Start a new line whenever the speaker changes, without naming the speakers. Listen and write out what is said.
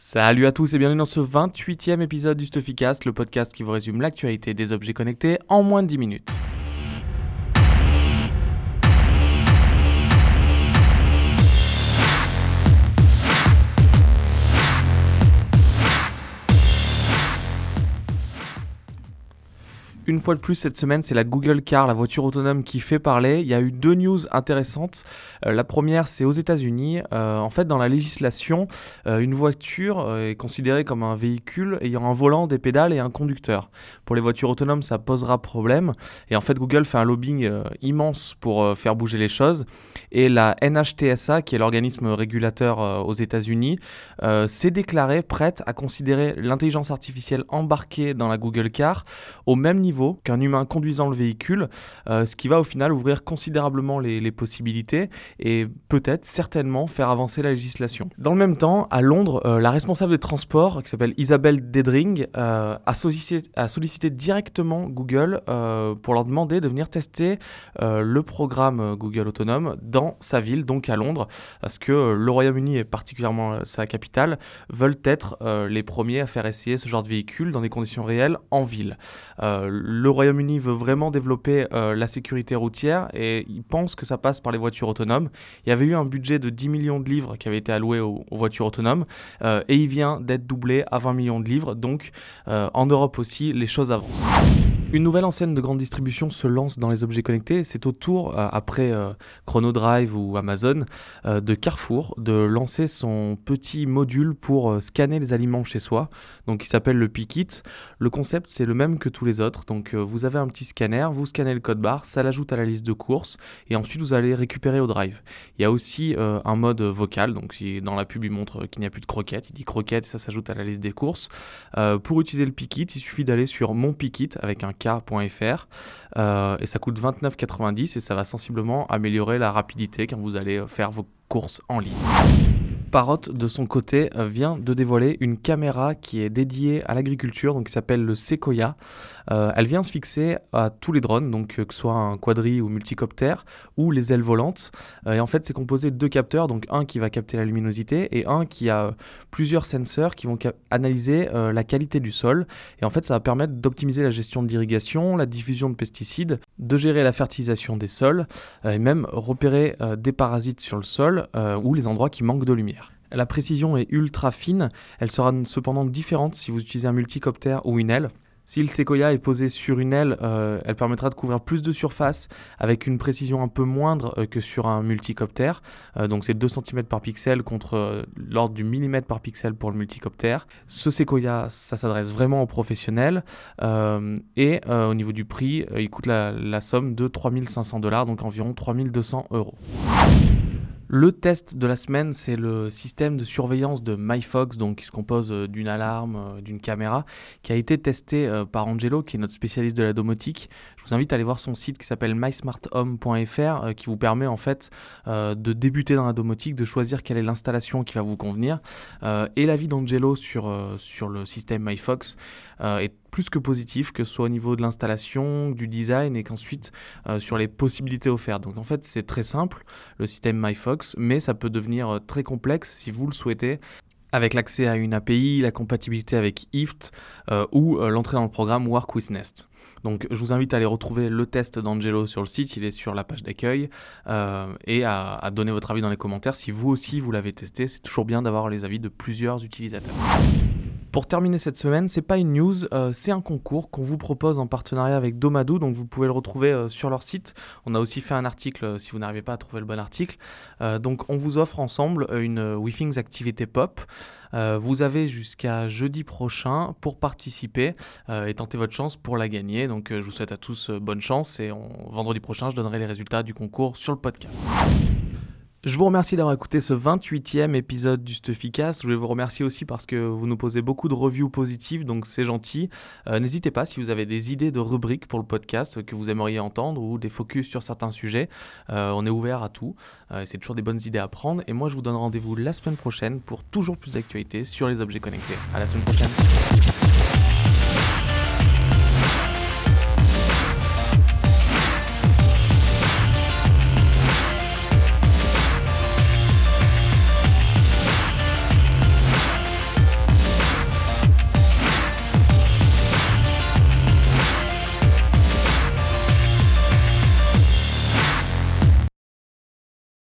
Salut à tous et bienvenue dans ce 28e épisode du Stuffycast, le podcast qui vous résume l'actualité des objets connectés en moins de 10 minutes. Une fois de plus cette semaine, c'est la Google Car, la voiture autonome qui fait parler. Il y a eu deux news intéressantes. Euh, la première, c'est aux États-Unis. Euh, en fait, dans la législation, euh, une voiture est considérée comme un véhicule ayant un volant, des pédales et un conducteur. Pour les voitures autonomes, ça posera problème. Et en fait, Google fait un lobbying immense pour faire bouger les choses. Et la NHTSA, qui est l'organisme régulateur aux États-Unis, s'est déclarée prête à considérer l'intelligence artificielle embarquée dans la Google Car au même niveau qu'un humain conduisant le véhicule, euh, ce qui va au final ouvrir considérablement les, possibilités et peut-être certainement faire avancer la législation. Dans le même temps, à Londres, euh, la responsable des transports, qui s'appelle Isabelle Dedring, euh, a, sollicité, a, sollicité, directement Google pour leur demander de venir tester le programme Google Autonome dans sa ville, donc à Londres, parce que le Royaume-Uni et particulièrement sa capitale veulent être les premiers à faire essayer ce genre de véhicule dans des conditions réelles en ville le Royaume-Uni veut vraiment développer euh, la sécurité routière et il pense que ça passe par les voitures autonomes. Il y avait eu un budget de 10 millions de livres qui avait été alloué aux, voitures autonomes euh, et il vient d'être doublé à 20 millions de livres. Donc euh, en Europe aussi, les choses avancent. Une nouvelle enseigne de grande distribution se lance dans les objets connectés. C'est au tour, euh, après euh, Chronodrive ou Amazon, euh, de Carrefour de lancer son petit module pour scanner les aliments chez soi, donc qui s'appelle le Pickit. Le concept, c'est le même que tous les autres. Donc vous avez un petit scanner, vous scannez le code barre, ça l'ajoute à la liste de courses, et ensuite vous allez récupérer au drive. Il y a aussi un mode vocal, donc si dans la pub il montre qu'il n'y a plus de croquettes, il dit croquettes, ça s'ajoute à la liste des courses. pour utiliser le Pickit, il suffit d'aller sur mon Pickit avec un euh, et ça coûte 29,90 et ça va sensiblement améliorer la rapidité quand vous allez faire vos courses en ligne. Parrot, de son côté, euh, vient de dévoiler une caméra qui est dédiée à l'agriculture, donc qui s'appelle le Sequoia. Euh, elle vient se fixer à tous les drones, donc euh, que ce soit un quadri ou multicoptère, ou les ailes volantes. et en fait, c'est composé de deux capteurs, donc un qui va capter la luminosité et un qui a plusieurs senseurs qui vont analyser la qualité du sol. Et en fait, ça va permettre d'optimiser la gestion de l'irrigation, la diffusion de pesticides, de gérer la fertilisation des sols, et même repérer des parasites sur le sol ou les endroits qui manquent de lumière. La précision est ultra fine, elle sera cependant différente si vous utilisez un multicoptère ou une aile. Si le Sequoia est posé sur une aile, euh, elle permettra de couvrir plus de surface avec une précision un peu moindre euh, que sur un multicoptère. Euh, donc c'est 2 cm par pixel contre l'ordre du millimètre par pixel pour le multicoptère. Ce Sequoia, ça s'adresse vraiment aux professionnels. et au niveau du prix, il coûte la, la somme de 3500 dollars, donc environ 3200 euros. Le test de la semaine, c'est le système de surveillance de MyFox, donc qui se compose euh, d'une alarme, euh, d'une caméra, qui a été testé euh, par Angelo, qui est notre spécialiste de la domotique. Je vous invite à aller voir son site qui s'appelle mysmarthome.fr, qui vous permet en fait de débuter dans la domotique, de choisir quelle est l'installation qui va vous convenir. et l'avis d'Angelo sur, sur le système MyFox est plus que positif, que ce soit au niveau de l'installation, du design et qu'ensuite euh, sur les possibilités offertes. Donc en fait c'est très simple le système MyFox, mais ça peut devenir euh, très complexe si vous le souhaitez avec l'accès à une API, la compatibilité avec IFT euh, ou l'entrée dans le programme Work with Nest. Donc je vous invite à aller retrouver le test d'Angelo sur le site, il est sur la page d'accueil, et à, à, donner votre avis dans les commentaires si vous aussi vous l'avez testé. C'est toujours bien d'avoir les avis de plusieurs utilisateurs. Pour terminer cette semaine, c'est pas une news, euh, c'est un concours qu'on vous propose en partenariat avec Domadou, donc vous pouvez le retrouver euh, sur leur site. On a aussi fait un article euh, si vous n'arrivez pas à trouver le bon article. donc on vous offre ensemble une WeThings activité pop. vous avez jusqu'à jeudi prochain pour participer et tenter votre chance pour la gagner. Donc je vous souhaite à tous bonne chance et vendredi prochain je donnerai les résultats du concours sur le podcast. Je vous remercie d'avoir écouté ce 28e épisode du Stuffycast. Je voulais vous remercier aussi parce que vous nous posez beaucoup de reviews positives, donc c'est gentil. Euh, n'hésitez pas si vous avez des idées de rubriques pour le podcast que vous aimeriez entendre ou des focus sur certains sujets. Euh, on est ouvert à tout. Euh, c'est toujours des bonnes idées à prendre. Et moi, je vous donne rendez-vous la semaine prochaine pour toujours plus d'actualités sur les objets connectés. À la semaine prochaine.